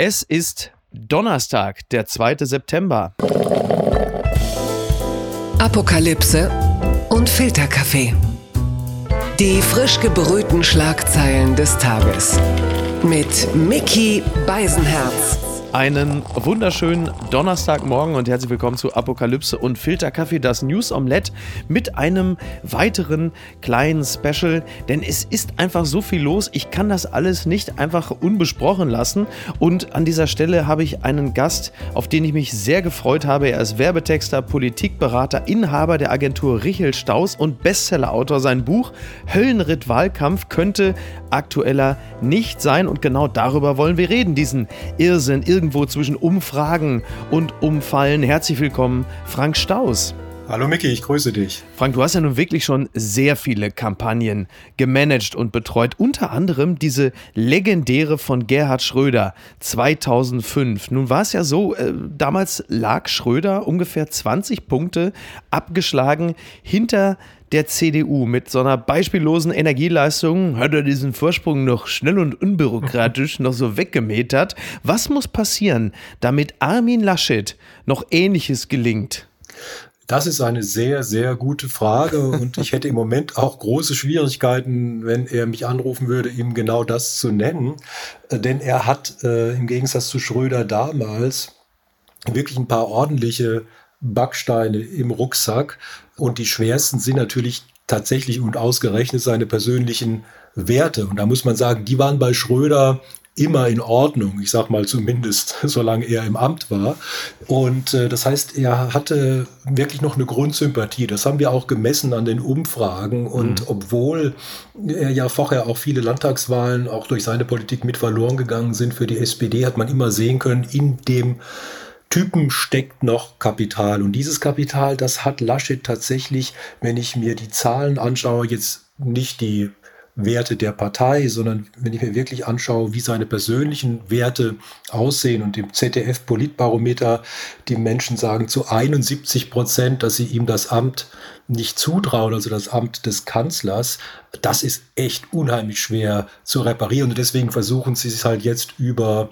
Es ist Donnerstag, der 2. September. Apokalypse und Filterkaffee. Die frisch gebrühten Schlagzeilen des Tages. Mit Mickey Beisenherz. Einen wunderschönen Donnerstagmorgen und herzlich willkommen zu Apokalypse und Filterkaffee, das News Omelette mit einem weiteren kleinen Special, denn es ist einfach so viel los, ich kann das alles nicht einfach unbesprochen lassen und an dieser Stelle habe ich einen Gast, auf den ich mich sehr gefreut habe. Er ist Werbetexter, Politikberater, Inhaber der Agentur Richel Staus und Bestsellerautor. Sein Buch Höllenritt Wahlkampf könnte aktueller nicht sein und genau darüber wollen wir reden, diesen Irrsinn, Irrsinn irgendwo zwischen Umfragen und Umfallen. Herzlich willkommen, Frank Staus. Hallo Micky, ich grüße dich. Frank, du hast ja nun wirklich schon sehr viele Kampagnen gemanagt und betreut. Unter anderem diese legendäre von Gerhard Schröder 2005. Nun war es ja so, äh, damals lag Schröder ungefähr 20 Punkte abgeschlagen hinter der CDU mit so einer beispiellosen Energieleistung hat er diesen Vorsprung noch schnell und unbürokratisch noch so weggemetert. Was muss passieren, damit Armin Laschet noch Ähnliches gelingt? Das ist eine sehr, sehr gute Frage und ich hätte im Moment auch große Schwierigkeiten, wenn er mich anrufen würde, ihm genau das zu nennen. Denn er hat äh, im Gegensatz zu Schröder damals wirklich ein paar ordentliche Backsteine im Rucksack. Und die schwersten sind natürlich tatsächlich und ausgerechnet seine persönlichen Werte. Und da muss man sagen, die waren bei Schröder immer in Ordnung. Ich sag mal zumindest, solange er im Amt war. Und äh, das heißt, er hatte wirklich noch eine Grundsympathie. Das haben wir auch gemessen an den Umfragen. Und mhm. obwohl er ja vorher auch viele Landtagswahlen auch durch seine Politik mit verloren gegangen sind für die SPD, hat man immer sehen können, in dem Typen steckt noch Kapital. Und dieses Kapital, das hat Laschet tatsächlich, wenn ich mir die Zahlen anschaue, jetzt nicht die Werte der Partei, sondern wenn ich mir wirklich anschaue, wie seine persönlichen Werte aussehen und im ZDF-Politbarometer die Menschen sagen zu 71 Prozent, dass sie ihm das Amt nicht zutrauen, also das Amt des Kanzlers, das ist echt unheimlich schwer zu reparieren und deswegen versuchen sie es halt jetzt über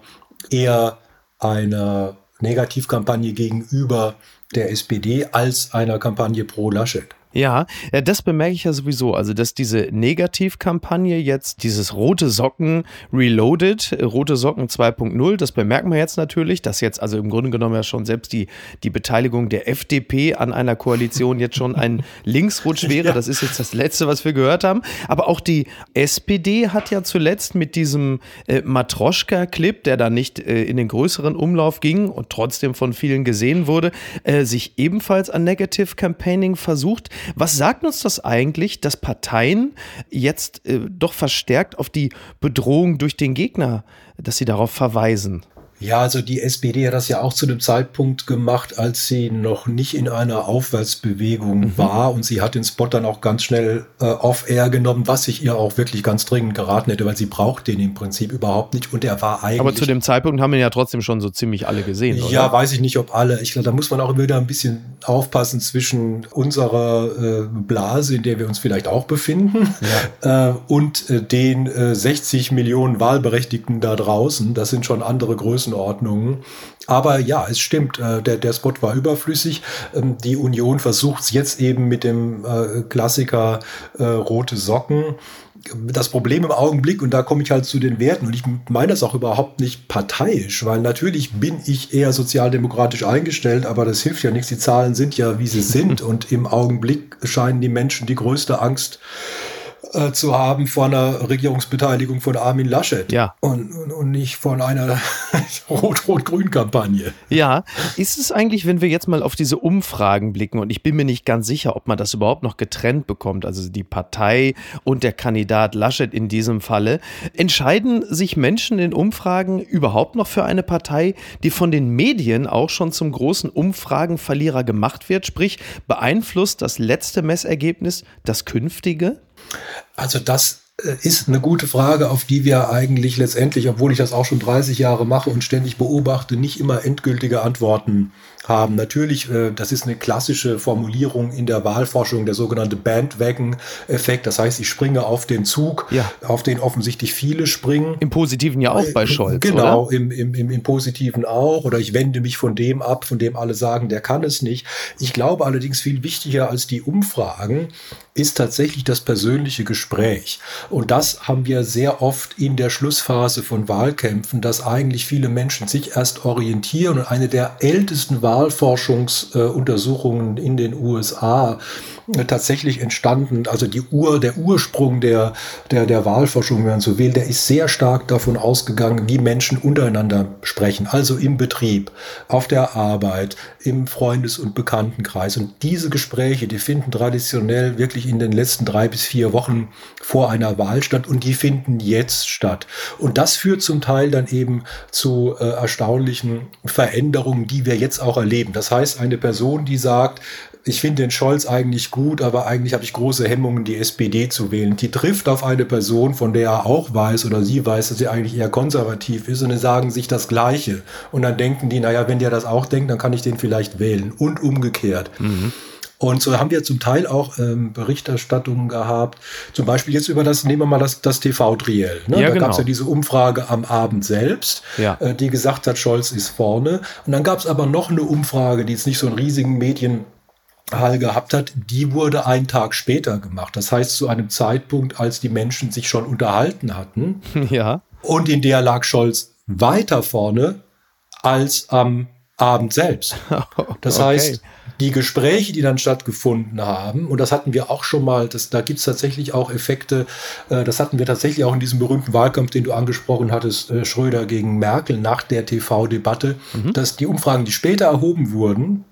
eher einer Negativkampagne gegenüber der SPD als einer Kampagne pro Laschet. Ja, das bemerke ich ja sowieso. Also, dass diese Negativkampagne jetzt, dieses rote Socken Reloaded, rote Socken 2.0, das bemerken wir jetzt natürlich, dass jetzt also im Grunde genommen ja schon selbst die, die Beteiligung der FDP an einer Koalition jetzt schon ein Linksrutsch wäre. Das ist jetzt das Letzte, was wir gehört haben. Aber auch die SPD hat ja zuletzt mit diesem äh, Matroschka-Clip, der da nicht äh, in den größeren Umlauf ging und trotzdem von vielen gesehen wurde, äh, sich ebenfalls an Negative Campaigning versucht. Was sagt uns das eigentlich, dass Parteien jetzt äh, doch verstärkt auf die Bedrohung durch den Gegner, dass sie darauf verweisen? Ja, also die SPD hat das ja auch zu dem Zeitpunkt gemacht, als sie noch nicht in einer Aufwärtsbewegung mhm. war und sie hat den Spot dann auch ganz schnell äh, off-air genommen, was ich ihr auch wirklich ganz dringend geraten hätte, weil sie braucht den im Prinzip überhaupt nicht und er war eigentlich... Aber zu dem Zeitpunkt haben wir ja trotzdem schon so ziemlich alle gesehen, oder? Ja, weiß ich nicht, ob alle. Ich glaube, da muss man auch wieder ein bisschen aufpassen zwischen unserer äh, Blase, in der wir uns vielleicht auch befinden, ja. äh, und äh, den 60 Millionen Wahlberechtigten da draußen. Das sind schon andere Größen Größenordnungen. Aber ja, es stimmt, äh, der, der Spot war überflüssig. Ähm, die Union versucht es jetzt eben mit dem äh, Klassiker äh, rote Socken das Problem im Augenblick, und da komme ich halt zu den Werten, und ich meine das auch überhaupt nicht parteiisch, weil natürlich bin ich eher sozialdemokratisch eingestellt, aber das hilft ja nichts. Die Zahlen sind ja, wie sie sind, und im Augenblick scheinen die Menschen die größte Angst äh, zu haben vor einer Regierungsbeteiligung von Armin Laschet ja. und, und, und nicht von einer Rot-Rot-Grün-Kampagne. Ja, ist es eigentlich, wenn wir jetzt mal auf diese Umfragen blicken und ich bin mir nicht ganz sicher, ob man das überhaupt noch getrennt bekommt, also die Partei und der Kandidat Laschet in diesem Falle, entscheiden sich Menschen in Umfragen überhaupt noch für eine Partei, die von den Medien auch schon zum großen Umfragenverlierer gemacht wird, sprich beeinflusst das letzte Messergebnis das künftige? Also das ist eine gute Frage, auf die wir eigentlich letztendlich, obwohl ich das auch schon 30 Jahre mache und ständig beobachte, nicht immer endgültige Antworten haben. Natürlich, äh, das ist eine klassische Formulierung in der Wahlforschung, der sogenannte Bandwagon-Effekt. Das heißt, ich springe auf den Zug, ja. auf den offensichtlich viele springen. Im Positiven ja auch bei äh, Scholz. Genau, Im, im, im, im Positiven auch. Oder ich wende mich von dem ab, von dem alle sagen, der kann es nicht. Ich glaube allerdings viel wichtiger als die Umfragen ist tatsächlich das persönliche Gespräch. Und das haben wir sehr oft in der Schlussphase von Wahlkämpfen, dass eigentlich viele Menschen sich erst orientieren. Und eine der ältesten Wahlforschungsuntersuchungen in den USA tatsächlich entstanden, also die Ur, der Ursprung der, der, der Wahlforschung, wenn man so will, der ist sehr stark davon ausgegangen, wie Menschen untereinander sprechen, also im Betrieb, auf der Arbeit, im Freundes- und Bekanntenkreis. Und diese Gespräche, die finden traditionell wirklich in den letzten drei bis vier Wochen vor einer Wahl statt und die finden jetzt statt. Und das führt zum Teil dann eben zu äh, erstaunlichen Veränderungen, die wir jetzt auch erleben. Das heißt, eine Person, die sagt, ich finde den Scholz eigentlich gut, aber eigentlich habe ich große Hemmungen, die SPD zu wählen. Die trifft auf eine Person, von der er auch weiß oder sie weiß, dass sie eigentlich eher konservativ ist und dann sagen sich das Gleiche. Und dann denken die, naja, wenn der das auch denkt, dann kann ich den vielleicht wählen. Und umgekehrt. Mhm. Und so haben wir zum Teil auch ähm, Berichterstattungen gehabt, zum Beispiel jetzt über das, nehmen wir mal das, das TV-Triell. Ne? Ja, da genau. gab es ja diese Umfrage am Abend selbst, ja. äh, die gesagt hat, Scholz ist vorne. Und dann gab es aber noch eine Umfrage, die jetzt nicht so einen riesigen Medien Hall gehabt hat, die wurde einen Tag später gemacht. Das heißt, zu einem Zeitpunkt, als die Menschen sich schon unterhalten hatten. Ja. Und in der lag Scholz weiter vorne als am Abend selbst. Das okay. heißt, die Gespräche, die dann stattgefunden haben, und das hatten wir auch schon mal, das, da gibt es tatsächlich auch Effekte, äh, das hatten wir tatsächlich auch in diesem berühmten Wahlkampf, den du angesprochen hattest, äh, Schröder gegen Merkel nach der TV-Debatte, mhm. dass die Umfragen, die später erhoben wurden,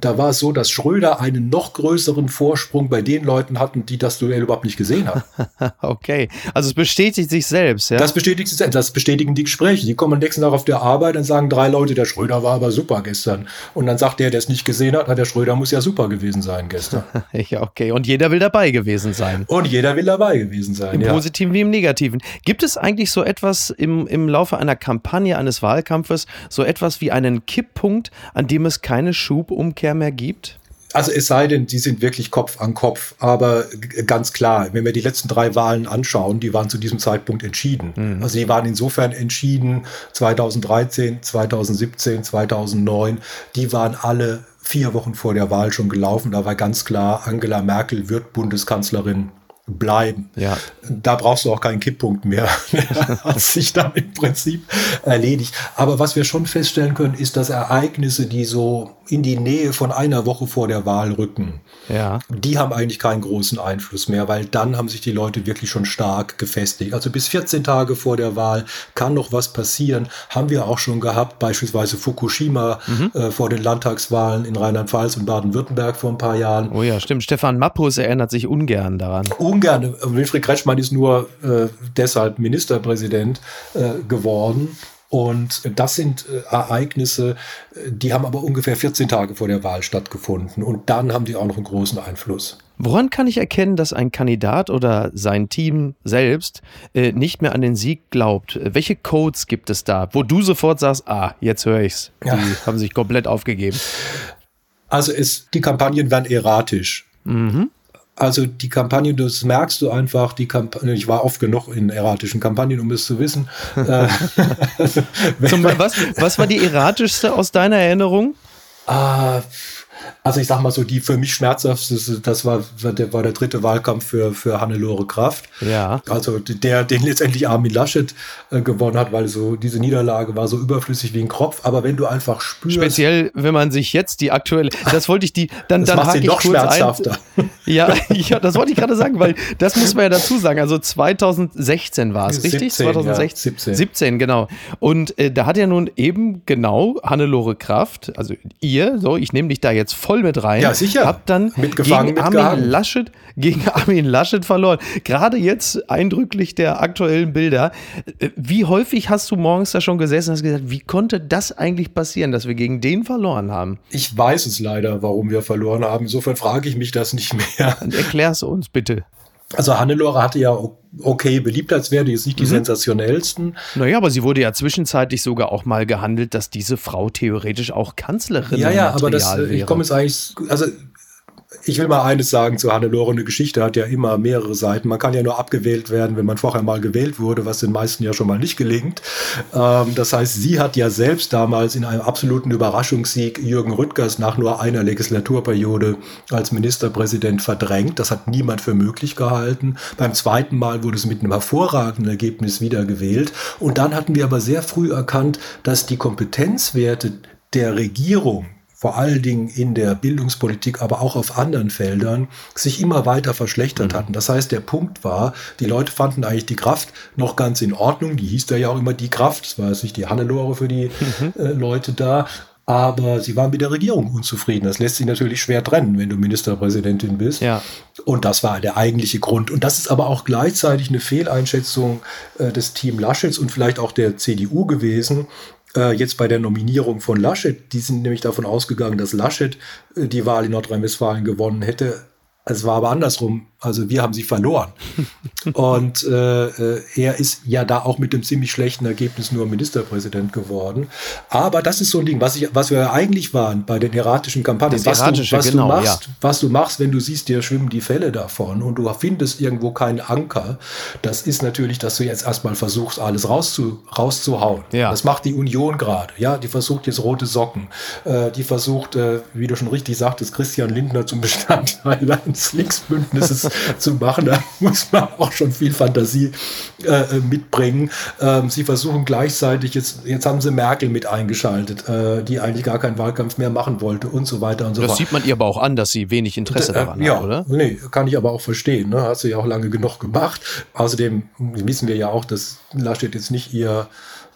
da war es so, dass Schröder einen noch größeren Vorsprung bei den Leuten hatten, die das Duell überhaupt nicht gesehen haben. okay, also es bestätigt sich selbst, ja? Das bestätigt sich selbst, das bestätigen die Gespräche. Die kommen am nächsten Tag auf der Arbeit, dann sagen drei Leute, der Schröder war aber super gestern. Und dann sagt der, der es nicht gesehen hat, na, der Schröder muss ja super gewesen sein gestern. ja, okay. Und jeder will dabei gewesen sein. Und jeder will dabei gewesen sein. Im ja. Positiven wie im Negativen. Gibt es eigentlich so etwas im, im Laufe einer Kampagne, eines Wahlkampfes, so etwas wie einen Kipppunkt, an dem es keine Schubumkehr Umkehr mehr gibt? Also es sei denn, die sind wirklich Kopf an Kopf. Aber ganz klar, wenn wir die letzten drei Wahlen anschauen, die waren zu diesem Zeitpunkt entschieden. Mhm. Also die waren insofern entschieden 2013, 2017, 2009. Die waren alle vier Wochen vor der Wahl schon gelaufen. Da war ganz klar, Angela Merkel wird Bundeskanzlerin bleiben. Ja. Da brauchst du auch keinen Kipppunkt mehr. hat sich dann im Prinzip erledigt. Aber was wir schon feststellen können, ist, dass Ereignisse, die so in die Nähe von einer Woche vor der Wahl rücken, ja. die haben eigentlich keinen großen Einfluss mehr, weil dann haben sich die Leute wirklich schon stark gefestigt. Also bis 14 Tage vor der Wahl kann noch was passieren. Haben wir auch schon gehabt, beispielsweise Fukushima mhm. äh, vor den Landtagswahlen in Rheinland-Pfalz und Baden-Württemberg vor ein paar Jahren. Oh ja, stimmt. Stefan Mappus erinnert sich ungern daran. Ungern. Wilfried Kretschmann ist nur äh, deshalb Ministerpräsident äh, geworden. Und das sind äh, Ereignisse, die haben aber ungefähr 14 Tage vor der Wahl stattgefunden. Und dann haben die auch noch einen großen Einfluss. Woran kann ich erkennen, dass ein Kandidat oder sein Team selbst äh, nicht mehr an den Sieg glaubt? Welche Codes gibt es da, wo du sofort sagst, ah, jetzt höre ich's. Die ja. haben sich komplett aufgegeben. Also es, die Kampagnen werden erratisch. Mhm. Also die Kampagne, das merkst du einfach, die Kampagne, ich war oft genug in erratischen Kampagnen, um es zu wissen. Äh, Zum, was, was war die erratischste aus deiner Erinnerung? Ah, also ich sag mal so, die für mich schmerzhafteste, das war der, war der dritte Wahlkampf für, für Hannelore Kraft. Ja. Also der, den letztendlich Armin Laschet äh, gewonnen hat, weil so diese Niederlage war so überflüssig wie ein Kropf. Aber wenn du einfach spürst. Speziell, wenn man sich jetzt die aktuelle, das wollte ich die, dann, das dann hake ich noch kurz schmerzhafter. ein. Ja, ja, das wollte ich gerade sagen, weil das muss man ja dazu sagen. Also 2016 war es, richtig? 2016. Ja, 17. 17, genau. Und äh, da hat ja nun eben genau Hannelore Kraft, also ihr, so, ich nehme dich da jetzt voll mit rein. Ja, sicher. Hab dann Mitgefangen, gegen Armin Laschet, gegen Armin Laschet verloren. Gerade jetzt eindrücklich der aktuellen Bilder. Wie häufig hast du morgens da schon gesessen und hast gesagt, wie konnte das eigentlich passieren, dass wir gegen den verloren haben? Ich weiß es leider, warum wir verloren haben. Insofern frage ich mich das nicht mehr. Erklär es uns bitte. Also Hannelore hatte ja okay Beliebtheitswerte, jetzt nicht die mhm. sensationellsten. Naja, aber sie wurde ja zwischenzeitlich sogar auch mal gehandelt, dass diese Frau theoretisch auch Kanzlerin ja, ja, aber das, wäre. ich komme jetzt eigentlich, also ich will mal eines sagen zu Hannelore. Eine Geschichte hat ja immer mehrere Seiten. Man kann ja nur abgewählt werden, wenn man vorher mal gewählt wurde, was den meisten ja schon mal nicht gelingt. Ähm, das heißt, sie hat ja selbst damals in einem absoluten Überraschungssieg Jürgen Rüttgers nach nur einer Legislaturperiode als Ministerpräsident verdrängt. Das hat niemand für möglich gehalten. Beim zweiten Mal wurde es mit einem hervorragenden Ergebnis wieder gewählt. Und dann hatten wir aber sehr früh erkannt, dass die Kompetenzwerte der Regierung vor allen Dingen in der Bildungspolitik, aber auch auf anderen Feldern, sich immer weiter verschlechtert mhm. hatten. Das heißt, der Punkt war, die Leute fanden eigentlich die Kraft noch ganz in Ordnung. Die hieß da ja auch immer die Kraft. Das war jetzt nicht die Hannelore für die mhm. äh, Leute da. Aber sie waren mit der Regierung unzufrieden. Das lässt sich natürlich schwer trennen, wenn du Ministerpräsidentin bist. Ja. Und das war der eigentliche Grund. Und das ist aber auch gleichzeitig eine Fehleinschätzung äh, des Team Laschets und vielleicht auch der CDU gewesen, äh, jetzt bei der Nominierung von Laschet, die sind nämlich davon ausgegangen, dass Laschet äh, die Wahl in Nordrhein-Westfalen gewonnen hätte. Es war aber andersrum. Also wir haben sie verloren. und äh, äh, er ist ja da auch mit dem ziemlich schlechten Ergebnis nur Ministerpräsident geworden. Aber das ist so ein Ding, was, ich, was wir eigentlich waren bei den erratischen Kampagnen. Das was, du, was, genau, du machst, ja. was du machst, wenn du siehst, dir schwimmen die Fälle davon und du findest irgendwo keinen Anker, das ist natürlich, dass du jetzt erstmal versuchst, alles rauszu, rauszuhauen. Ja. Das macht die Union gerade. Ja, die versucht jetzt rote Socken. Äh, die versucht, äh, wie du schon richtig sagtest, Christian Lindner zum Bestandteil eines Linksbündnisses zu machen. Da muss man auch schon viel Fantasie äh, mitbringen. Ähm, sie versuchen gleichzeitig, jetzt, jetzt haben sie Merkel mit eingeschaltet, äh, die eigentlich gar keinen Wahlkampf mehr machen wollte und so weiter und so fort. Das sieht man ihr aber auch an, dass sie wenig Interesse äh, daran ja, hat, oder? Nee, kann ich aber auch verstehen. Ne? Hat sie ja auch lange genug gemacht. Außerdem wissen wir ja auch, dass Laschet jetzt nicht ihr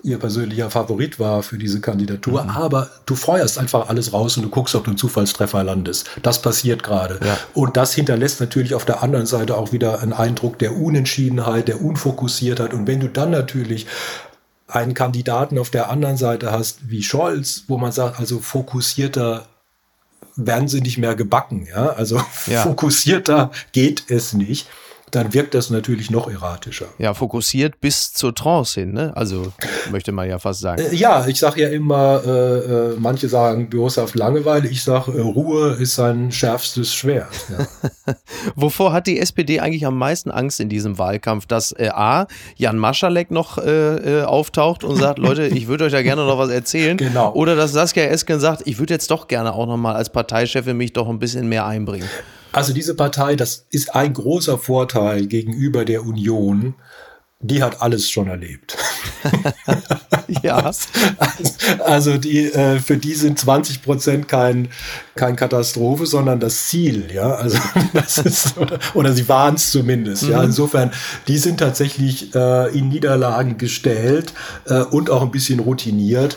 ihr persönlicher Favorit war für diese Kandidatur. Mhm. Aber du feuerst einfach alles raus und du guckst, ob du einen Zufallstreffer landest. Das passiert gerade. Ja. Und das hinterlässt natürlich auf der anderen Seite auch wieder einen Eindruck der Unentschiedenheit, der Unfokussiertheit. Und wenn du dann natürlich einen Kandidaten auf der anderen Seite hast, wie Scholz, wo man sagt, also fokussierter werden sie nicht mehr gebacken, ja, also ja. fokussierter geht es nicht dann wirkt das natürlich noch erratischer. Ja, fokussiert bis zur Trance hin, ne? Also möchte man ja fast sagen. Äh, ja, ich sage ja immer, äh, äh, manche sagen boshaft Langeweile, ich sage, äh, Ruhe ist sein schärfstes Schwert. Ja. Wovor hat die SPD eigentlich am meisten Angst in diesem Wahlkampf? Dass äh, A, Jan Maschalek noch auftaucht und sagt, Leute, ich würde euch ja gerne noch was erzählen. Genau. Oder dass Saskia Esken sagt, ich würde jetzt doch gerne auch noch mal als Parteichefin mich doch ein bisschen mehr einbringen. Also diese Partei, das ist ein großer Vorteil gegenüber der Union. Die hat alles schon erlebt. ja. Also die, äh, für die sind 20 Prozent kein, kein Katastrophe, sondern das Ziel, ja. Also das ist, oder, oder sie waren es zumindest, mhm. ja. Insofern, die sind tatsächlich äh, in Niederlagen gestellt äh, und auch ein bisschen routiniert.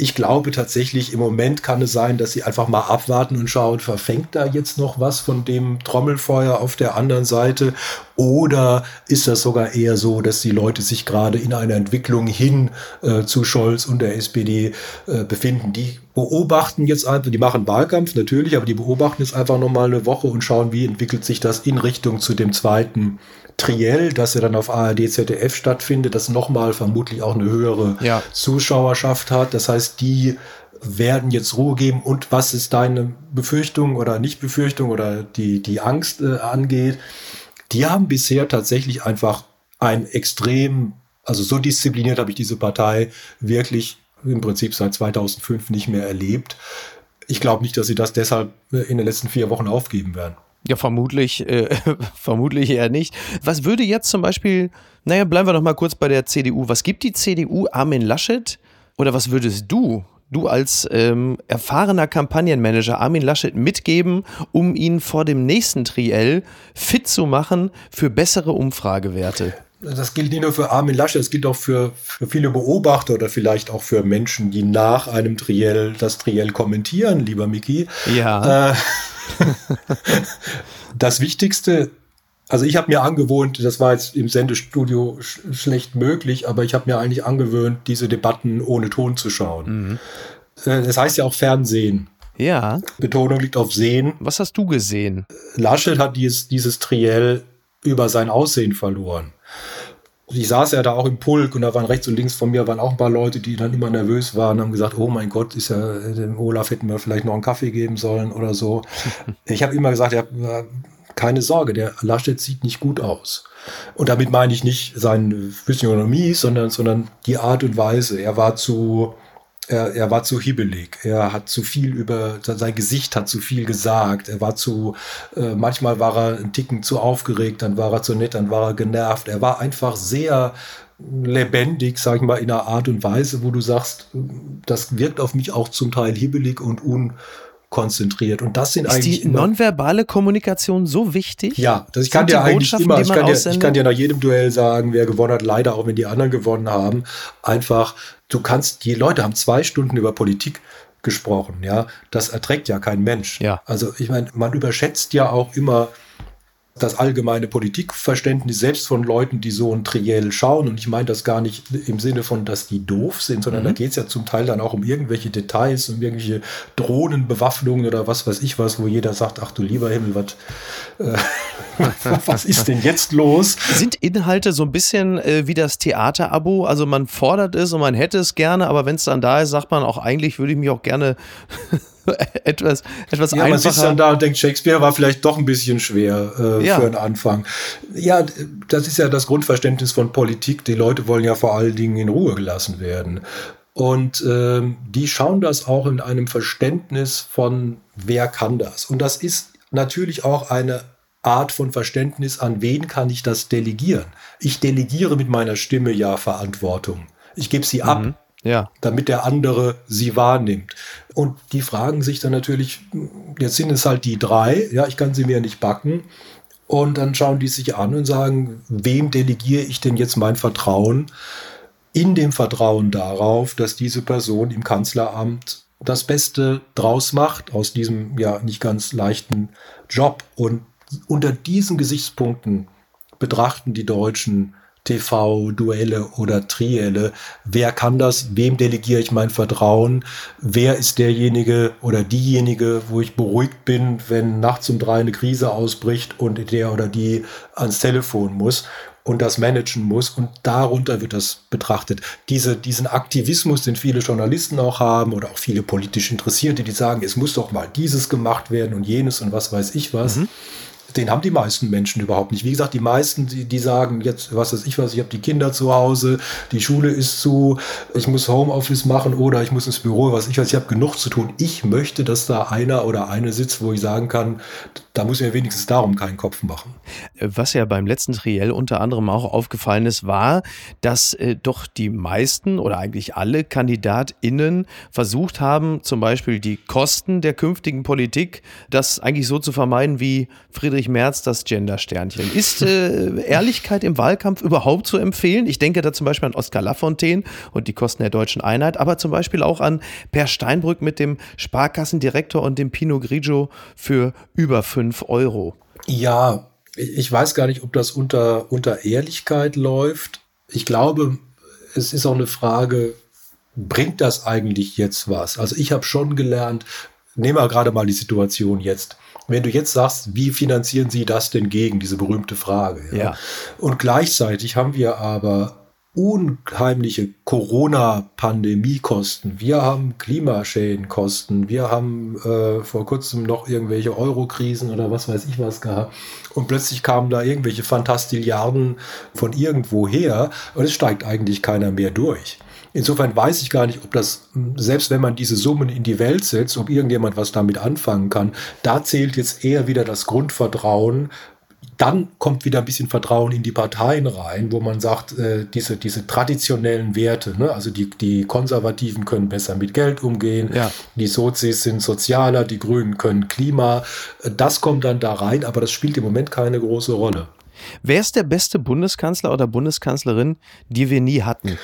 Ich glaube tatsächlich, im Moment kann es sein, dass sie einfach mal abwarten und schauen, verfängt da jetzt noch was von dem Trommelfeuer auf der anderen Seite? Oder ist das sogar eher so, dass die Leute sich gerade in einer Entwicklung hin äh, zu Scholz und der SPD äh, befinden? Die beobachten jetzt einfach, die machen Wahlkampf natürlich, aber die beobachten jetzt einfach noch mal eine Woche und schauen, wie entwickelt sich das in Richtung zu dem zweiten Triell, das ja dann auf ARD, ZDF stattfindet, das nochmal vermutlich auch eine höhere ja. Zuschauerschaft hat. Das heißt, die werden jetzt Ruhe geben. Und was ist deine Befürchtung oder Nicht-Befürchtung oder die, die Angst äh, angeht? Die haben bisher tatsächlich einfach ein extrem, also so diszipliniert habe ich diese Partei wirklich im Prinzip seit 2005 nicht mehr erlebt. Ich glaube nicht, dass sie das deshalb äh, in den letzten vier Wochen aufgeben werden. Ja, vermutlich, äh, vermutlich eher nicht. Was würde jetzt zum Beispiel, naja, bleiben wir noch mal kurz bei der CDU. Was gibt die CDU Armin Laschet? Oder was würdest du, du als ähm, erfahrener Kampagnenmanager Armin Laschet mitgeben, um ihn vor dem nächsten Triell fit zu machen für bessere Umfragewerte? Das gilt nicht nur für Armin Laschet, es gilt auch für, für viele Beobachter oder vielleicht auch für Menschen, die nach einem Triell das Triell kommentieren, lieber Miki. Ja. Äh, das Wichtigste, also ich habe mir angewohnt, das war jetzt im Sendestudio sch schlecht möglich, aber ich habe mir eigentlich angewöhnt, diese Debatten ohne Ton zu schauen. Mhm. Äh, das heißt ja auch Fernsehen. Ja. Betonung liegt auf Sehen. Was hast du gesehen? Laschet hat dieses, dieses Triell über sein Aussehen verloren. Ich saß ja da auch im Pulk und da waren rechts und links von mir waren auch ein paar Leute, die dann immer nervös waren und haben gesagt, oh mein Gott, ist ja, dem Olaf hätten wir vielleicht noch einen Kaffee geben sollen oder so. ich habe immer gesagt, ja, keine Sorge, der Laschet sieht nicht gut aus. Und damit meine ich nicht seine Physiognomie, sondern, sondern die Art und Weise. Er war zu, er, er war zu hibbelig. Er hat zu viel über, sein Gesicht hat zu viel gesagt. Er war zu, äh, manchmal war er ein Ticken zu aufgeregt, dann war er zu nett, dann war er genervt. Er war einfach sehr lebendig, sag ich mal, in einer Art und Weise, wo du sagst, das wirkt auf mich auch zum Teil hibbelig und un, konzentriert. Und das sind ist eigentlich. die nonverbale Kommunikation so wichtig? Ja, das ich kann dir eigentlich immer, ich kann, dir, ich kann dir nach jedem Duell sagen, wer gewonnen hat, leider auch wenn die anderen gewonnen haben. Einfach, du kannst, die Leute haben zwei Stunden über Politik gesprochen, ja. Das erträgt ja kein Mensch. Ja. Also ich meine, man überschätzt ja auch immer das allgemeine Politikverständnis selbst von Leuten, die so ein Triell schauen. Und ich meine das gar nicht im Sinne von, dass die doof sind, sondern mhm. da geht es ja zum Teil dann auch um irgendwelche Details, um irgendwelche Drohnenbewaffnungen oder was weiß ich was, wo jeder sagt, ach du lieber Himmel, was, äh, was ist denn jetzt los? Sind Inhalte so ein bisschen äh, wie das Theaterabo? Also man fordert es und man hätte es gerne, aber wenn es dann da ist, sagt man auch, eigentlich würde ich mich auch gerne etwas, etwas ja, einfacher. Man sitzt dann da und denkt, Shakespeare war vielleicht doch ein bisschen schwer äh, ja. für einen Anfang. Ja, das ist ja das Grundverständnis von Politik. Die Leute wollen ja vor allen Dingen in Ruhe gelassen werden. Und ähm, die schauen das auch in einem Verständnis von, wer kann das? Und das ist natürlich auch eine Art von Verständnis, an wen kann ich das delegieren? Ich delegiere mit meiner Stimme ja Verantwortung. Ich gebe sie ab. Ja. Damit der andere sie wahrnimmt. Und die fragen sich dann natürlich, jetzt sind es halt die drei, ja, ich kann sie mir nicht backen. Und dann schauen die sich an und sagen, wem delegiere ich denn jetzt mein Vertrauen? In dem Vertrauen darauf, dass diese Person im Kanzleramt das Beste draus macht aus diesem ja nicht ganz leichten Job. Und unter diesen Gesichtspunkten betrachten die Deutschen TV, Duelle oder Trielle. Wer kann das? Wem delegiere ich mein Vertrauen? Wer ist derjenige oder diejenige, wo ich beruhigt bin, wenn nachts um drei eine Krise ausbricht und der oder die ans Telefon muss? und das managen muss. Und darunter wird das betrachtet. Diese, diesen Aktivismus, den viele Journalisten auch haben oder auch viele politisch Interessierte, die sagen, es muss doch mal dieses gemacht werden und jenes und was weiß ich was. Mhm den haben die meisten Menschen überhaupt nicht. Wie gesagt, die meisten, die, die sagen jetzt, was weiß ich was, ich habe die Kinder zu Hause, die Schule ist zu, ich muss Homeoffice machen oder ich muss ins Büro, was ich weiß, ich habe genug zu tun. Ich möchte, dass da einer oder eine sitzt, wo ich sagen kann, da muss ich mir wenigstens darum keinen Kopf machen. Was ja beim letzten Triell unter anderem auch aufgefallen ist, war, dass äh, doch die meisten oder eigentlich alle KandidatInnen versucht haben, zum Beispiel die Kosten der künftigen Politik, das eigentlich so zu vermeiden wie Friedrich Friedrich Merz das Gender-Sternchen. Ist äh, Ehrlichkeit im Wahlkampf überhaupt zu empfehlen? Ich denke da zum Beispiel an Oskar Lafontaine und die Kosten der deutschen Einheit, aber zum Beispiel auch an Per Steinbrück mit dem Sparkassendirektor und dem Pinot Grigio für über 5 Euro. Ja, ich weiß gar nicht, ob das unter, unter Ehrlichkeit läuft. Ich glaube, es ist auch eine Frage, bringt das eigentlich jetzt was? Also ich habe schon gelernt, nehmen wir gerade mal die Situation jetzt. Wenn du jetzt sagst, wie finanzieren Sie das denn gegen, diese berühmte Frage. Ja. ja. Und gleichzeitig haben wir aber unheimliche Corona-Pandemie-Kosten. Wir haben Klimaschädenkosten. Wir haben äh, vor kurzem noch irgendwelche Euro-Krisen oder was weiß ich was gehabt. Und plötzlich kamen da irgendwelche Fantastilliarden von irgendwo her und es steigt eigentlich keiner mehr durch. Insofern weiß ich gar nicht, ob das, selbst wenn man diese Summen in die Welt setzt, ob irgendjemand was damit anfangen kann. Da zählt jetzt eher wieder das Grundvertrauen. Dann kommt wieder ein bisschen Vertrauen in die Parteien rein, wo man sagt, äh, diese, diese traditionellen Werte, ne? also die, die Konservativen können besser mit Geld umgehen, ja. die Sozis sind sozialer, die Grünen können Klima. Das kommt dann da rein, aber das spielt im Moment keine große Rolle. Wer ist der beste Bundeskanzler oder Bundeskanzlerin, die wir nie hatten,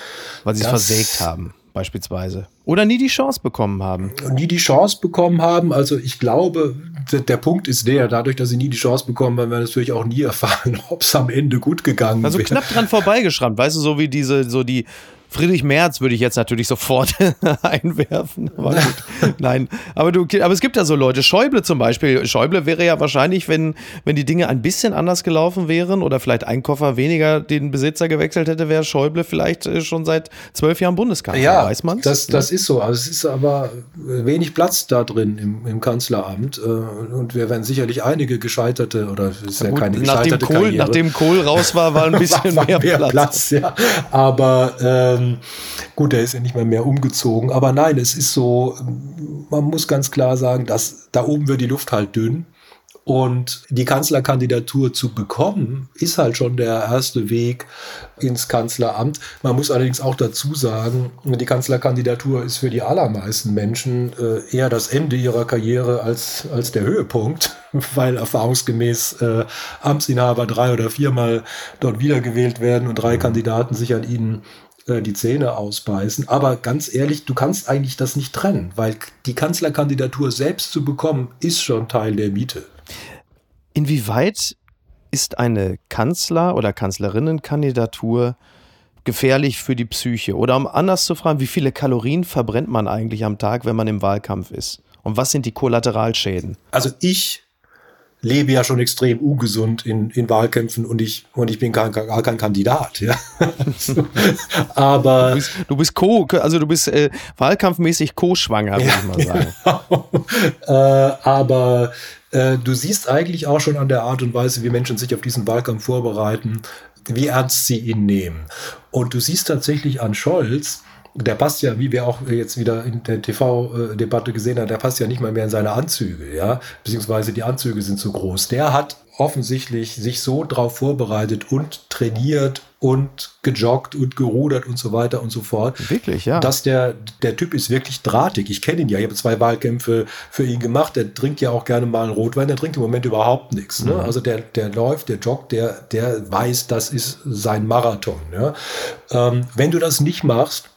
weil sie es versägt haben, beispielsweise? Oder nie die Chance bekommen haben? Nie die Chance bekommen haben. Also ich glaube, der Punkt ist der, dadurch, dass sie nie die Chance bekommen, werden wir natürlich auch nie erfahren, ob es am Ende gut gegangen ist. Also knapp dran vorbeigeschrammt, weißt du, so wie diese, so die Friedrich Merz würde ich jetzt natürlich sofort einwerfen. Aber gut, nein, aber du, aber es gibt ja so Leute. Schäuble zum Beispiel. Schäuble wäre ja wahrscheinlich, wenn, wenn die Dinge ein bisschen anders gelaufen wären oder vielleicht ein Koffer weniger den Besitzer gewechselt hätte, wäre Schäuble vielleicht äh, schon seit zwölf Jahren Bundeskanzler. Ja, weiß man. Das, das ist so. Also es ist aber wenig Platz da drin im, im Kanzleramt. Äh, und wir werden sicherlich einige gescheiterte oder es ist ja, ja keine gescheiterte nachdem Kohl, Karriere. Nachdem Kohl raus war, war ein bisschen war, war mehr, mehr, Platz. Platz ja. Aber ähm, gut, der ist ja nicht mal mehr umgezogen. Aber nein, es ist so, man muss ganz klar sagen, dass da oben wird die Luft halt dünn. Und die Kanzlerkandidatur zu bekommen, ist halt schon der erste Weg ins Kanzleramt. Man muss allerdings auch dazu sagen, die Kanzlerkandidatur ist für die allermeisten Menschen äh, eher das Ende ihrer Karriere als, als der Höhepunkt, weil erfahrungsgemäß äh, Amtsinhaber drei oder viermal dort wiedergewählt werden und drei Kandidaten sich an ihnen äh, die Zähne ausbeißen. Aber ganz ehrlich, du kannst eigentlich das nicht trennen, weil die Kanzlerkandidatur selbst zu bekommen, ist schon Teil der Miete. Inwieweit ist eine Kanzler- oder Kanzlerinnenkandidatur gefährlich für die Psyche? Oder um anders zu fragen, wie viele Kalorien verbrennt man eigentlich am Tag, wenn man im Wahlkampf ist? Und was sind die Kollateralschäden? Also ich lebe ja schon extrem ungesund in, in Wahlkämpfen und ich, und ich bin gar kein, kein Kandidat. Ja. Aber du bist, du bist co, also du bist äh, wahlkampfmäßig co-schwanger, würde ja, ich mal sagen. Ja. äh, aber äh, du siehst eigentlich auch schon an der Art und Weise, wie Menschen sich auf diesen Wahlkampf vorbereiten, wie ernst sie ihn nehmen. Und du siehst tatsächlich an Scholz, der passt ja, wie wir auch jetzt wieder in der TV-Debatte gesehen haben, der passt ja nicht mal mehr in seine Anzüge, ja, beziehungsweise die Anzüge sind zu groß. Der hat offensichtlich sich so darauf vorbereitet und trainiert und gejoggt und gerudert und so weiter und so fort. Wirklich, ja. Dass der, der Typ ist wirklich drahtig. Ich kenne ihn ja. Ich habe zwei Wahlkämpfe für ihn gemacht. Der trinkt ja auch gerne mal einen Rotwein. Der trinkt im Moment überhaupt nichts. Ne? Mhm. Also der, der läuft, der joggt, der, der weiß, das ist sein Marathon. Ja? Ähm, wenn du das nicht machst,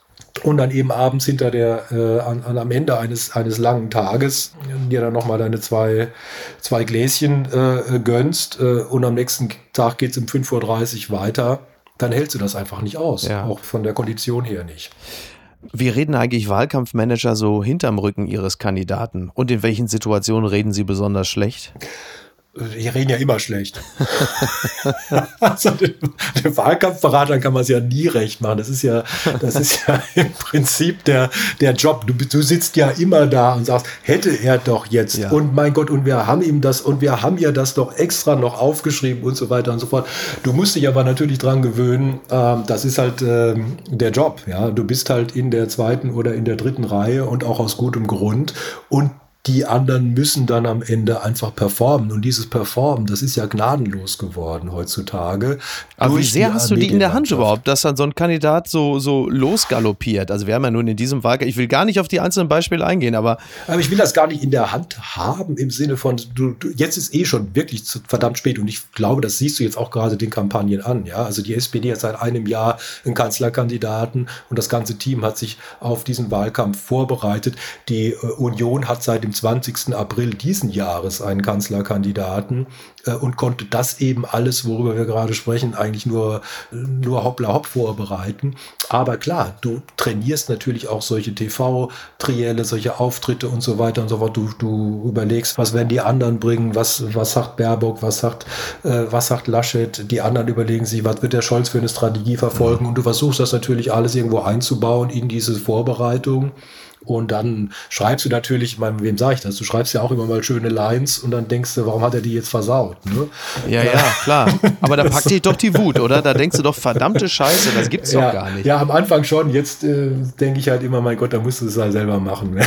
und dann eben abends hinter der, äh, an, an, am Ende eines, eines langen Tages dir dann nochmal deine zwei, zwei Gläschen äh, gönnst äh, und am nächsten Tag geht es um 5.30 Uhr weiter, dann hältst du das einfach nicht aus. Ja. Auch von der Kondition her nicht. Wie reden eigentlich Wahlkampfmanager so hinterm Rücken ihres Kandidaten? Und in welchen Situationen reden sie besonders schlecht? Die reden ja immer schlecht. also den, den Wahlkampfberatern kann man es ja nie recht machen. Das ist ja, das ist ja im Prinzip der, der Job. Du, du sitzt ja immer da und sagst, hätte er doch jetzt. Ja. Und mein Gott, und wir haben ihm das, und wir haben ja das doch extra noch aufgeschrieben und so weiter und so fort. Du musst dich aber natürlich dran gewöhnen, ähm, das ist halt ähm, der Job. Ja, du bist halt in der zweiten oder in der dritten Reihe und auch aus gutem Grund. Und die anderen müssen dann am Ende einfach performen. Und dieses Performen, das ist ja gnadenlos geworden heutzutage. Aber wie sehr hast du die in der Hand überhaupt, dass dann so ein Kandidat so, so losgaloppiert? Also wir haben ja nun in diesem Wahlkampf, ich will gar nicht auf die einzelnen Beispiele eingehen, aber. Aber ich will das gar nicht in der Hand haben im Sinne von, du, du jetzt ist eh schon wirklich zu, verdammt spät und ich glaube, das siehst du jetzt auch gerade den Kampagnen an. Ja, also die SPD hat seit einem Jahr einen Kanzlerkandidaten und das ganze Team hat sich auf diesen Wahlkampf vorbereitet. Die äh, Union hat seit dem 20. April diesen Jahres einen Kanzlerkandidaten äh, und konnte das eben alles, worüber wir gerade sprechen, eigentlich nur, nur hoppla hopp vorbereiten. Aber klar, du trainierst natürlich auch solche TV-Trielle, solche Auftritte und so weiter und so fort. Du, du überlegst, was werden die anderen bringen, was, was sagt Baerbock, was sagt, äh, was sagt Laschet. Die anderen überlegen sich, was wird der Scholz für eine Strategie verfolgen. Und du versuchst das natürlich alles irgendwo einzubauen in diese Vorbereitung. Und dann schreibst du natürlich, ich meine, wem sage ich das? Du schreibst ja auch immer mal schöne Lines und dann denkst du, warum hat er die jetzt versaut? Ne? Ja, ja, klar. Aber da packt dich doch die Wut, oder? Da denkst du doch, verdammte Scheiße, das gibt's ja, doch gar nicht. Ja, am Anfang schon. Jetzt äh, denke ich halt immer, mein Gott, da musst du es halt selber machen. Ne?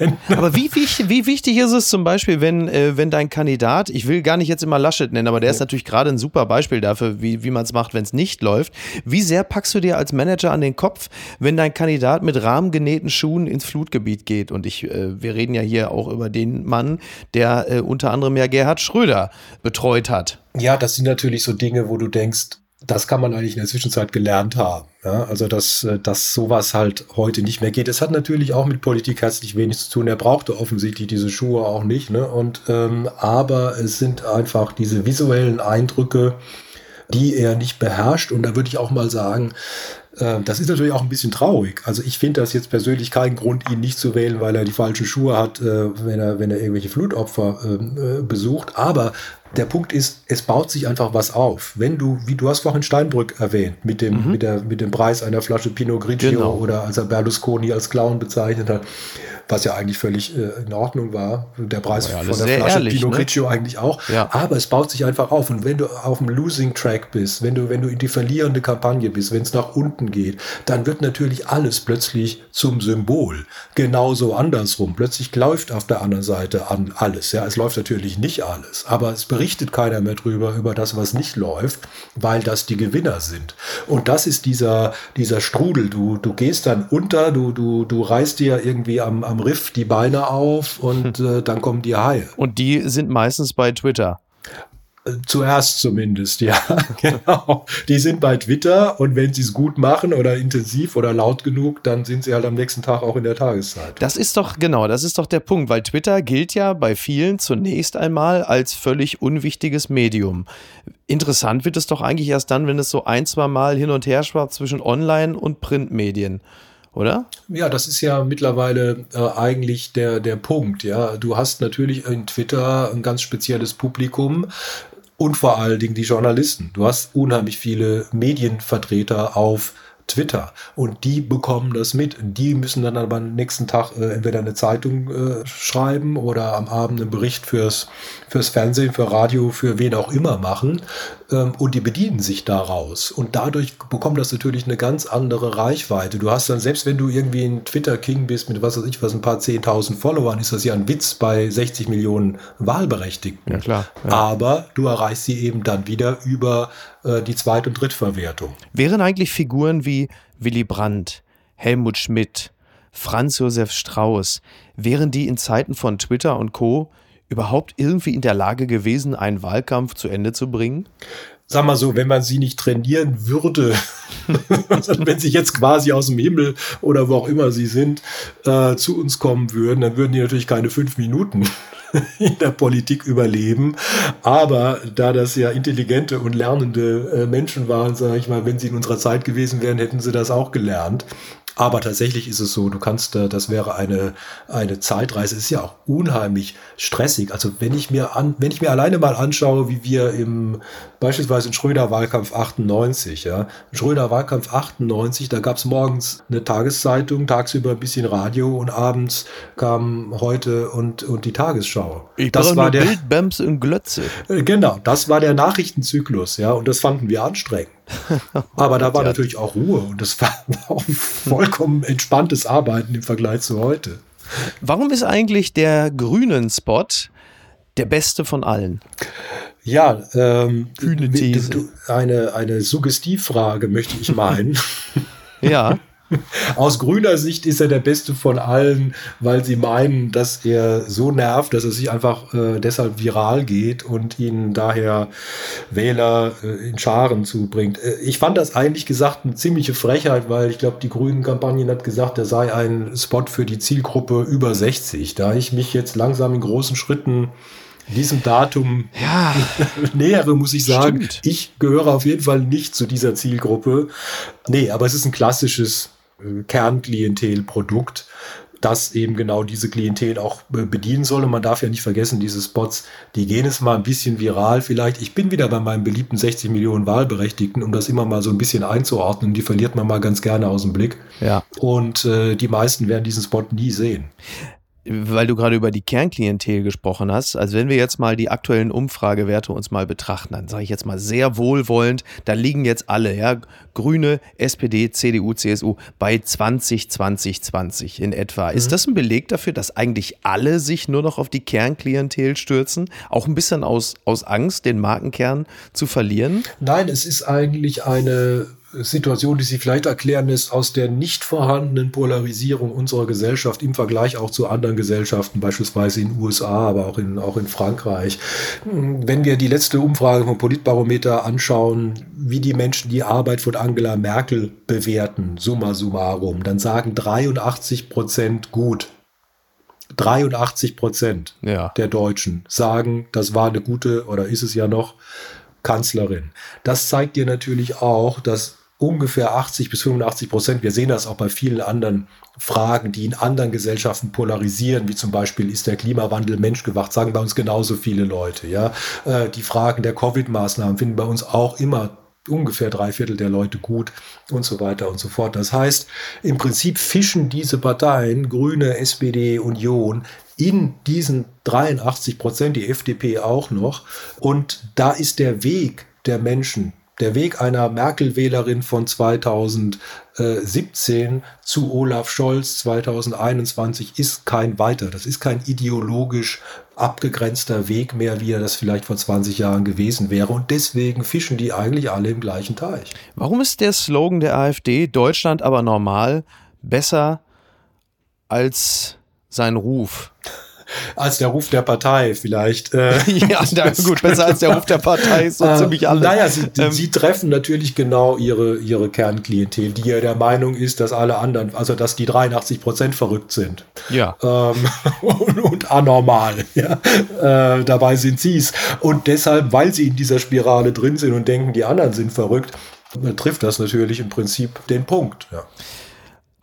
Aber wie, wichtig, wie wichtig ist es zum Beispiel, wenn, äh, wenn dein Kandidat, ich will gar nicht jetzt immer Laschet nennen, aber der ist natürlich gerade ein super Beispiel dafür, wie, wie man es macht, wenn es nicht läuft. Wie sehr packst du dir als Manager an den Kopf, wenn dein Kandidat mit rahmengenähten Schuhen ins Flutgebiet geht? Und ich, äh, wir reden ja hier auch über den Mann, der äh, unter anderem ja Gerhard Schröder betreut hat. Ja, das sind natürlich so Dinge, wo du denkst, das kann man eigentlich in der Zwischenzeit gelernt haben. Ja, also, dass, äh, dass sowas halt heute nicht mehr geht. Es hat natürlich auch mit Politik herzlich wenig zu tun. Er brauchte offensichtlich diese Schuhe auch nicht. Ne? Und, ähm, aber es sind einfach diese visuellen Eindrücke, die er nicht beherrscht. Und da würde ich auch mal sagen, Ähm, das ist natürlich auch ein bisschen traurig. Also ich finde das jetzt persönlich keinen Grund, ihn nicht zu wählen, weil er die falschen Schuhe hat, äh, wenn er, wenn er irgendwelche Flutopfer ähm, äh, besucht. Aber der Punkt ist, es baut sich einfach was auf. Wenn du, wie du hast vorhin Steinbrück erwähnt, mit dem, mhm. mit der, mit dem Preis einer Flasche Pinot Grigio genau. oder als er Berlusconi als Clown bezeichnet hat, was ja eigentlich völlig äh, in Ordnung war. Der Preis ja, von der Flasche ehrlich, Pinot ne? Grigio eigentlich auch. Ja. Aber es baut sich einfach auf. Und wenn du auf dem Losing Track bist, wenn du, wenn du in die verlierende Kampagne bist, wenn es nach unten geht, dann wird natürlich alles plötzlich zum Symbol. Genauso andersrum. Plötzlich läuft auf der anderen Seite an alles. Ja, es läuft natürlich nicht alles, aber es berichtet keiner mehr drüber, über das, was nicht läuft, weil das die Gewinner sind. Und das ist dieser, dieser Strudel. Du, du gehst dann unter, du, du, du reißt dir irgendwie am, am Riff die Beine auf und hm. äh, dann kommen die Haie. Und die sind meistens bei Twitter. Zuerst zumindest, ja, genau. Die sind bei Twitter und wenn sie es gut machen oder intensiv oder laut genug, dann sind sie halt am nächsten Tag auch in der Tageszeit. Das ist doch, genau, das ist doch der Punkt, weil Twitter gilt ja bei vielen zunächst einmal als völlig unwichtiges Medium. Interessant wird es doch eigentlich erst dann, wenn es so ein, zwei Mal hin und her schwappt zwischen Online- und Printmedien oder? Ja, das ist ja mittlerweile äh, eigentlich der, der Punkt. Ja, du hast natürlich in Twitter ein ganz spezielles Publikum, und vor allen Dingen die Journalisten. Du hast unheimlich viele Medienvertreter auf Twitter und die bekommen das mit. Die müssen dann aber am nächsten Tag äh, entweder eine Zeitung äh, schreiben oder am Abend einen Bericht fürs, fürs Fernsehen, für Radio, für wen auch immer machen und die bedienen sich daraus. Und dadurch bekommt das natürlich eine ganz andere Reichweite. Du hast dann, selbst wenn du irgendwie ein Twitter-King bist mit was weiß ich was, ein paar 10.000 Followern, ist das ja ein Witz bei 60 Millionen Wahlberechtigten. Ja, klar. Ja. Aber du erreichst sie eben dann wieder über äh, die Zweit- und Drittverwertung. Wären eigentlich Figuren wie Willy Brandt, Helmut Schmidt, Franz Josef Strauß, wären die in Zeiten von Twitter und Co überhaupt irgendwie in der Lage gewesen, einen Wahlkampf zu Ende zu bringen? Sag mal so, wenn man sie nicht trainieren würde, wenn sie jetzt quasi aus dem Himmel oder wo auch immer sie sind, äh, zu uns kommen würden, dann würden die natürlich keine fünf Minuten in der Politik überleben. Aber da das ja intelligente und lernende äh, Menschen waren, sage ich mal, wenn sie in unserer Zeit gewesen wären, hätten sie das auch gelernt. Aber tatsächlich ist es so, du kannst, äh, das wäre eine, eine Zeitreise, ist ja auch unheimlich stressig. Also wenn ich mir an, wenn ich mir alleine mal anschaue, wie wir im, beispielsweise in Schröder-Wahlkampf 98, ja, Schröder-Wahlkampf 98, da gab es morgens eine Tageszeitung, tagsüber ein bisschen Radio und abends kam heute und, und die Tagesschau. Ich das war der Bild, Bams und Glötze. Äh, genau, das war der Nachrichtenzyklus, ja, und das fanden wir anstrengend. Aber da war natürlich auch Ruhe und das war auch vollkommen entspanntes Arbeiten im Vergleich zu heute. Warum ist eigentlich der grünen Spot der beste von allen? Ja, ähm, Kühne These. Eine, eine Suggestivfrage möchte ich meinen. ja. Aus grüner Sicht ist er der Beste von allen, weil sie meinen, dass er so nervt, dass er sich einfach äh, deshalb viral geht und ihnen daher Wähler äh, in Scharen zubringt. Äh, ich fand das eigentlich gesagt eine ziemliche Frechheit, weil ich glaube, die Grünen-Kampagne hat gesagt, er sei ein Spot für die Zielgruppe über 60. Da ich mich jetzt langsam in großen Schritten diesem Datum ja, nähere, muss ich sagen. Stimmt. Ich gehöre auf jeden Fall nicht zu dieser Zielgruppe. Nee, aber es ist ein klassisches Kernklientelprodukt, das eben genau diese Klientel auch äh, bedienen soll. Und man darf ja nicht vergessen, diese Spots, die gehen es mal ein bisschen viral vielleicht. Ich bin wieder bei meinem beliebten 60 Millionen Wahlberechtigten, um das immer mal so ein bisschen einzuordnen. Die verliert man mal ganz gerne aus dem Blick. Ja. Und äh, die meisten werden diesen Spot nie sehen weil du gerade über die Kernklientel gesprochen hast, also wenn wir jetzt mal die aktuellen Umfragewerte uns mal betrachten, dann sage ich jetzt mal sehr wohlwollend, da liegen jetzt alle, ja, Grüne, SPD, CDU, CSU bei 20, 20, 20 in etwa. Mhm. Ist das ein Beleg dafür, dass eigentlich alle sich nur noch auf die Kernklientel stürzen? Auch ein bisschen aus, aus Angst, den Markenkern zu verlieren? Nein, es ist eigentlich eine Situation, die sich vielleicht erklären lässt aus der nicht vorhandenen Polarisierung unserer Gesellschaft im Vergleich auch zu anderen Gesellschaften, beispielsweise in den USA, aber auch in, auch in Frankreich. Wenn wir die letzte Umfrage vom Politbarometer anschauen, wie die Menschen die Arbeit von Angela Merkel bewerten, summa summarum, dann sagen 83 Prozent gut. 83 Prozent ja. der Deutschen sagen, das war eine gute oder ist es ja noch Kanzlerin. Das zeigt dir natürlich auch, dass ungefähr 80 bis 85 Prozent. Wir sehen das auch bei vielen anderen Fragen, die in anderen Gesellschaften polarisieren, wie zum Beispiel ist der Klimawandel menschgewacht, sagen bei uns genauso viele Leute. Ja, äh, die Fragen der Covid-Maßnahmen finden bei uns auch immer ungefähr drei Viertel der Leute gut und so weiter und so fort. Das heißt, im Prinzip fischen diese Parteien, Grüne, SPD, Union, in diesen 83 Prozent, die FDP auch noch. Und da ist der Weg der Menschen, der Weg einer Merkel-Wählerin von 2017 zu Olaf Scholz 2021 ist kein weiter. Das ist kein ideologisch abgegrenzter Weg mehr, wie er das vielleicht vor 20 Jahren gewesen wäre. Und deswegen fischen die eigentlich alle im gleichen Teich. Warum ist der Slogan der AfD Deutschland aber normal besser als sein Ruf? Als der Ruf der Partei vielleicht. Äh, ja, gut, besser als der Ruf der Partei ist so äh, ziemlich alles. Naja, sie, ähm, sie treffen natürlich genau ihre, ihre Kernklientel, die ja der Meinung ist, dass alle anderen, also dass die 83 Prozent verrückt sind. Ja. Ähm, und, und, anormal. Ja. Äh, dabei sind sie es. Und deshalb, weil sie in dieser Spirale drin sind und denken, die anderen sind verrückt, trifft das natürlich im Prinzip den Punkt. Ja.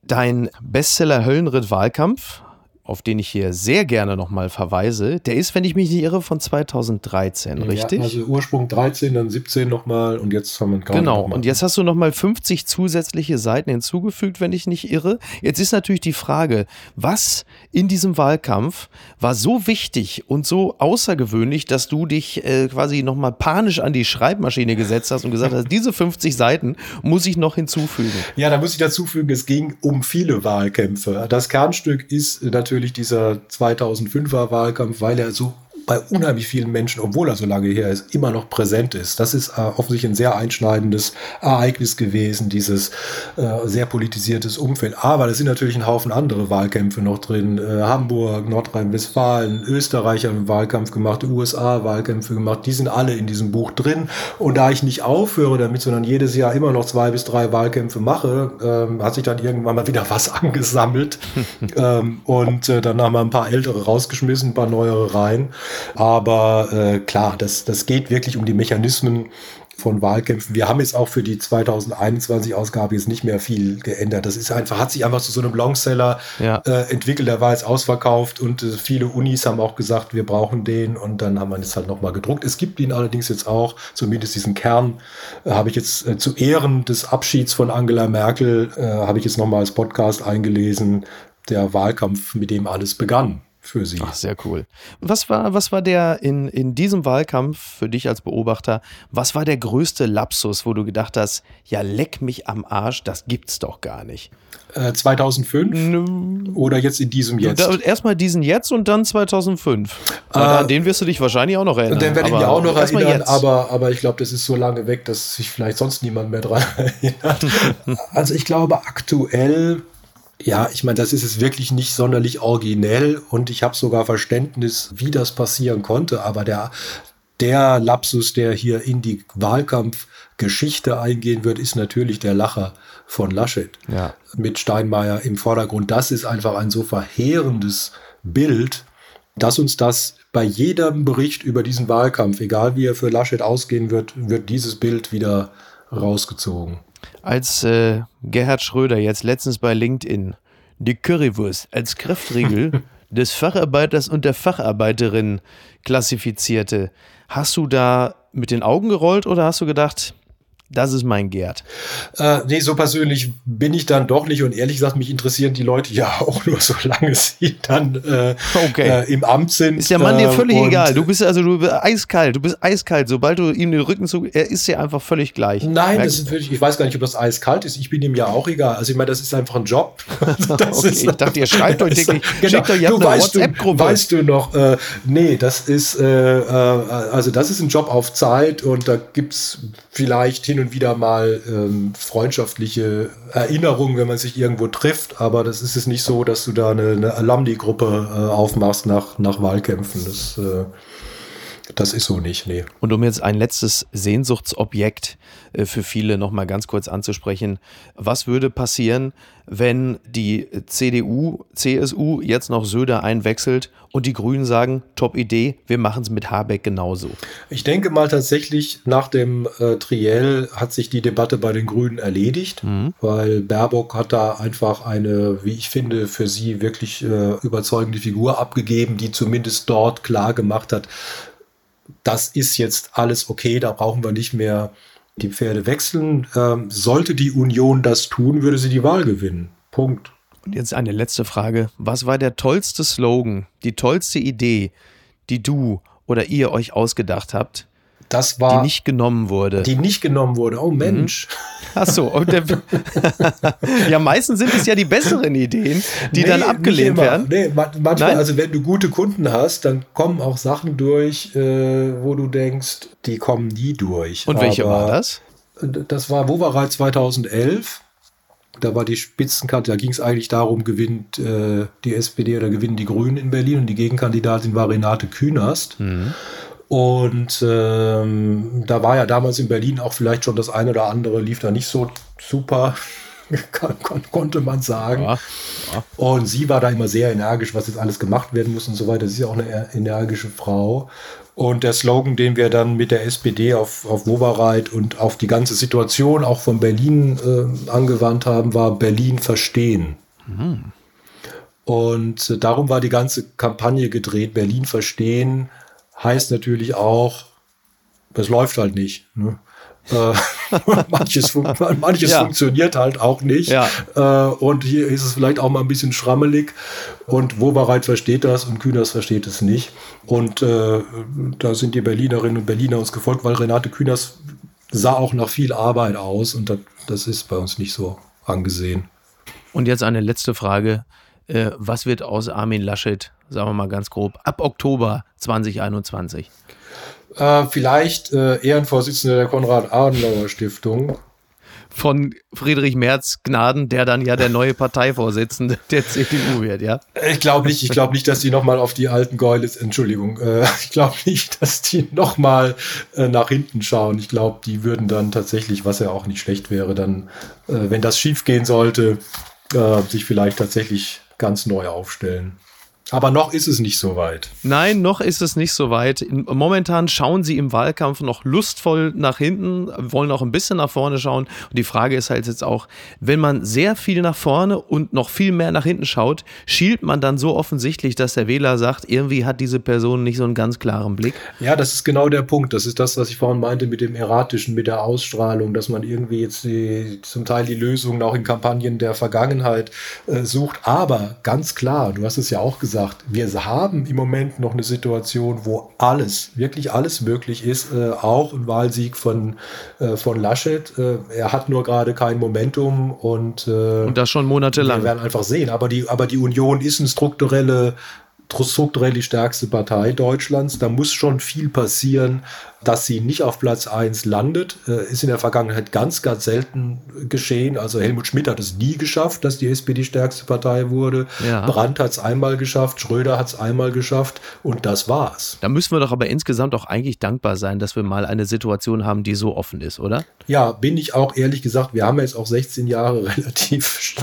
Dein Bestseller Höllenritt Wahlkampf auf den ich hier sehr gerne nochmal verweise, der ist, wenn ich mich nicht irre, von 2013, richtig? Ja, also Ursprung 13, dann 17 nochmal und jetzt haben wir gerade Genau, und jetzt hast du nochmal 50 zusätzliche Seiten hinzugefügt, wenn ich nicht irre. Jetzt ist natürlich die Frage, was in diesem Wahlkampf war so wichtig und so außergewöhnlich, dass du dich äh, quasi nochmal panisch an die Schreibmaschine gesetzt hast und gesagt hast, diese 50 Seiten muss ich noch hinzufügen. Ja, da muss ich dazufügen, es ging um viele Wahlkämpfe. Das Kernstück ist natürlich natürlich dieser 2005er Wahlkampf, weil er so bei unheimlich vielen Menschen, obwohl er so lange her ist, immer noch präsent ist. Das ist äh, offensichtlich ein sehr einschneidendes Ereignis gewesen, dieses äh, sehr politisiertes Umfeld. Aber da sind natürlich ein Haufen andere Wahlkämpfe noch drin. Äh, Hamburg, Nordrhein-Westfalen, Österreich haben einen Wahlkampf gemacht, USA Wahlkämpfe gemacht. Die sind alle in diesem Buch drin. Und da ich nicht aufhöre damit, sondern jedes Jahr immer noch zwei bis drei Wahlkämpfe mache, ähm, hat sich dann irgendwann mal wieder was angesammelt. ähm, und dann haben wir ein paar ältere rausgeschmissen, ein paar neuere rein. Aber äh, klar, das, das geht wirklich um die Mechanismen von Wahlkämpfen. Wir haben jetzt auch für die 2021 Ausgabe jetzt nicht mehr viel geändert. Das ist einfach, hat sich einfach zu so einem Longseller ja. äh, entwickelt. Der war jetzt ausverkauft und äh, viele Unis haben auch gesagt, wir brauchen den und dann haben wir das halt nochmal gedruckt. Es gibt ihn allerdings jetzt auch, zumindest diesen Kern, äh, habe ich jetzt äh, zu Ehren des Abschieds von Angela Merkel, äh, habe ich jetzt nochmal als Podcast eingelesen, der Wahlkampf, mit dem alles begann für sie. Ach, sehr cool. Was war, was war der in, in diesem Wahlkampf für dich als Beobachter, was war der größte Lapsus, wo du gedacht hast, ja, leck mich am Arsch, das gibt's doch gar nicht? Äh, 2005 N oder jetzt in diesem Jetzt? Erstmal diesen Jetzt und dann 2005. Äh, an den wirst du dich wahrscheinlich auch noch erinnern. Den werde ich mich auch noch erinnern, aber, aber ich glaube, das ist so lange weg, dass sich vielleicht sonst niemand mehr dran erinnert. also ich glaube, aktuell ja, ich meine, das ist es wirklich nicht sonderlich originell und ich habe sogar Verständnis, wie das passieren konnte, aber der, der Lapsus, der hier in die Wahlkampfgeschichte eingehen wird, ist natürlich der Lacher von Laschet ja. mit Steinmeier im Vordergrund. Das ist einfach ein so verheerendes Bild, dass uns das bei jedem Bericht über diesen Wahlkampf, egal wie er für Laschet ausgehen wird, wird dieses Bild wieder rausgezogen als äh, Gerhard Schröder jetzt letztens bei LinkedIn die Currywurst als Kräftriegel des Facharbeiters und der Facharbeiterin klassifizierte. Hast du da mit den Augen gerollt oder hast du gedacht, das ist mein Gerd. Äh, nee, so persönlich bin ich dann doch nicht und ehrlich gesagt, mich interessieren die Leute ja auch nur, solange sie dann äh, okay. äh, im Amt sind. Ist der Mann dir völlig egal. Du bist also du bist eiskalt, du bist eiskalt. Sobald du ihm den Rücken zu, er ist dir einfach völlig gleich. Nein, das ist wirklich, ich weiß gar nicht, ob das eiskalt ist. Ich bin ihm ja auch egal. Also ich meine, das ist einfach ein Job. okay, ist, ich dachte, ihr schreibt euch täglich, genau, schickt euch, ihr du, weißt WhatsApp-Gruppe. Weißt du noch, äh, nee, das ist, äh, äh, also das ist ein Job auf Zeit und da gibt es vielleicht hin und wieder mal ähm, freundschaftliche Erinnerungen, wenn man sich irgendwo trifft, aber das ist es nicht so, dass du da eine, eine Alumni-Gruppe äh, aufmachst nach, nach Wahlkämpfen. Das, äh, Das ist so nicht, nee. Und um jetzt ein letztes Sehnsuchtsobjekt äh, für viele nochmal ganz kurz anzusprechen, was würde passieren, wenn die CDU, CSU jetzt noch Söder einwechselt und die Grünen sagen, top Idee, wir machen es mit Habeck genauso? Ich denke mal tatsächlich, nach dem äh, Triell hat sich die Debatte bei den Grünen erledigt, mhm. weil Baerbock hat da einfach eine, wie ich finde, für sie wirklich äh, überzeugende Figur abgegeben, die zumindest dort klar gemacht hat, das ist jetzt alles okay, da brauchen wir nicht mehr die Pferde wechseln. Ähm, sollte die Union das tun, würde sie die Wahl gewinnen. Punkt. Und jetzt eine letzte Frage. Was war der tollste Slogan, die tollste Idee, die du oder ihr euch ausgedacht habt, das war, die nicht genommen wurde. Die nicht genommen wurde. Oh Mensch. Mhm. Ach so. Der, ja, meistens sind es ja die besseren Ideen, die nee, dann abgelehnt werden. Nee, manchmal, Nein? also wenn du gute Kunden hast, dann kommen auch Sachen durch, äh, wo du denkst, die kommen nie durch. Und welche Aber war das? Das war Wovereit 2011. Da war die Spitzenkarte, da ging es eigentlich darum, gewinnt äh, die SPD oder gewinnen die Grünen in Berlin und die Gegenkandidatin war Renate Künast. Mhm. Und ähm, da war ja damals in Berlin auch vielleicht schon das eine oder andere, lief da nicht so super, konnte man sagen. Ja, ja. Und sie war da immer sehr energisch, was jetzt alles gemacht werden muss und so weiter. Sie ist ja auch eine energische Frau. Und der Slogan, den wir dann mit der SPD auf, auf Wovereit und auf die ganze Situation auch von Berlin äh, angewandt haben, war Berlin verstehen. Mhm. Und äh, darum war die ganze Kampagne gedreht, Berlin verstehen heißt natürlich auch, es läuft halt nicht. Ne? Äh, manches fun manches ja. funktioniert halt auch nicht. Ja. Äh, und hier ist es vielleicht auch mal ein bisschen schrammelig. Und Wobereit versteht das und Kühners versteht es nicht. Und äh, da sind die Berlinerinnen und Berliner uns gefolgt, weil Renate Kühners sah auch nach viel Arbeit aus. Und das, das ist bei uns nicht so angesehen. Und jetzt eine letzte Frage. Äh, was wird aus Armin Laschet, sagen wir mal ganz grob, ab Oktober 2021? Äh, vielleicht äh, Ehrenvorsitzender der Konrad-Adenauer-Stiftung. Von Friedrich Merz Gnaden, der dann ja der neue Parteivorsitzende der CDU wird, ja? Ich glaube nicht, ich glaube nicht, dass die nochmal auf die alten Geulis, Entschuldigung, äh, ich glaube nicht, dass die nochmal äh, nach hinten schauen. Ich glaube, die würden dann tatsächlich, was ja auch nicht schlecht wäre, dann, äh, wenn das schief gehen sollte, äh, sich vielleicht tatsächlich ganz neu aufstellen. Aber noch ist es nicht so weit. Nein, noch ist es nicht so weit. Momentan schauen sie im Wahlkampf noch lustvoll nach hinten, wollen auch ein bisschen nach vorne schauen. Und die Frage ist halt jetzt auch, wenn man sehr viel nach vorne und noch viel mehr nach hinten schaut, schielt man dann so offensichtlich, dass der Wähler sagt, irgendwie hat diese Person nicht so einen ganz klaren Blick? Ja, das ist genau der Punkt. Das ist das, was ich vorhin meinte mit dem Erratischen, mit der Ausstrahlung, dass man irgendwie jetzt die, zum Teil die Lösungen auch in Kampagnen der Vergangenheit äh, sucht. Aber ganz klar, du hast es ja auch gesagt, gesagt, wir haben im Moment noch eine Situation, wo alles, wirklich alles möglich ist. Äh, auch ein Wahlsieg von, äh, von Laschet. Äh, er hat nur gerade kein Momentum und, äh, und das schon monatelang. Wir werden einfach sehen. Aber die, aber die Union ist eine strukturelle strukturell die stärkste Partei Deutschlands. Da muss schon viel passieren, dass sie nicht auf Platz 1 landet. Äh, ist in der Vergangenheit ganz, ganz selten geschehen. Also Helmut Schmidt hat es nie geschafft, dass die SPD stärkste Partei wurde. Ja. Brandt hat es einmal geschafft, Schröder hat es einmal geschafft und das war's. Da müssen wir doch aber insgesamt auch eigentlich dankbar sein, dass wir mal eine Situation haben, die so offen ist, oder? Ja, bin ich auch ehrlich gesagt. Wir haben jetzt auch 16 Jahre relativ.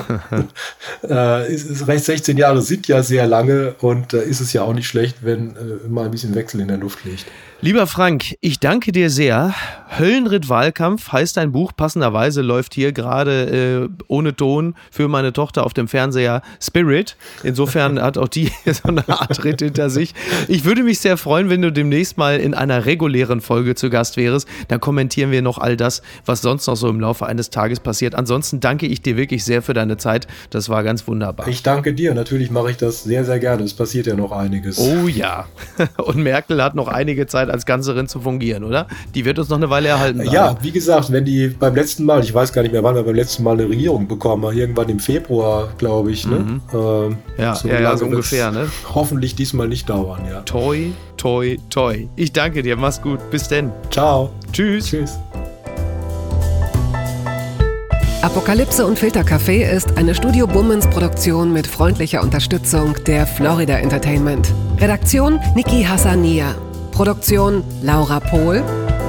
äh, 16 Jahre sind ja sehr lange und da äh, ist es ja auch nicht schlecht, wenn äh, mal ein bisschen Wechsel in der Luft liegt. Lieber Frank, ich danke dir sehr. Höllenritt Wahlkampf heißt dein Buch. Passenderweise läuft hier gerade äh, ohne Ton für meine Tochter auf dem Fernseher Spirit. Insofern hat auch die so eine Art Ritt hinter sich. Ich würde mich sehr freuen, wenn du demnächst mal in einer regulären Folge zu Gast wärst. Dann kommentieren wir noch all das, was sonst noch so im Laufe eines Tages passiert. Ansonsten danke ich dir wirklich sehr für deine Zeit. Das war ganz wunderbar. Ich danke dir. Natürlich mache ich das sehr, sehr gerne. Es passiert ja noch einiges. Oh ja. Und Merkel hat noch einige Zeit als Ganzerin zu fungieren, oder? Die wird uns noch eine Weile erhalten. Bleiben. Ja, wie gesagt, wenn die beim letzten Mal, ich weiß gar nicht mehr, wann wir beim letzten Mal eine Regierung bekommen haben, irgendwann im Februar, glaube ich. Ne? Mhm. Ähm, ja, so, ja, ja, so ungefähr. Ne? Hoffentlich diesmal nicht dauern, ja. Toi, toi, toi. Ich danke dir, mach's gut. Bis denn. Ciao. Tschüss. Tschüss. Apokalypse und Filtercafé ist eine Studio Bummens Produktion mit freundlicher Unterstützung der Florida Entertainment. Redaktion Niki Hassania. Produktion Laura Pohl.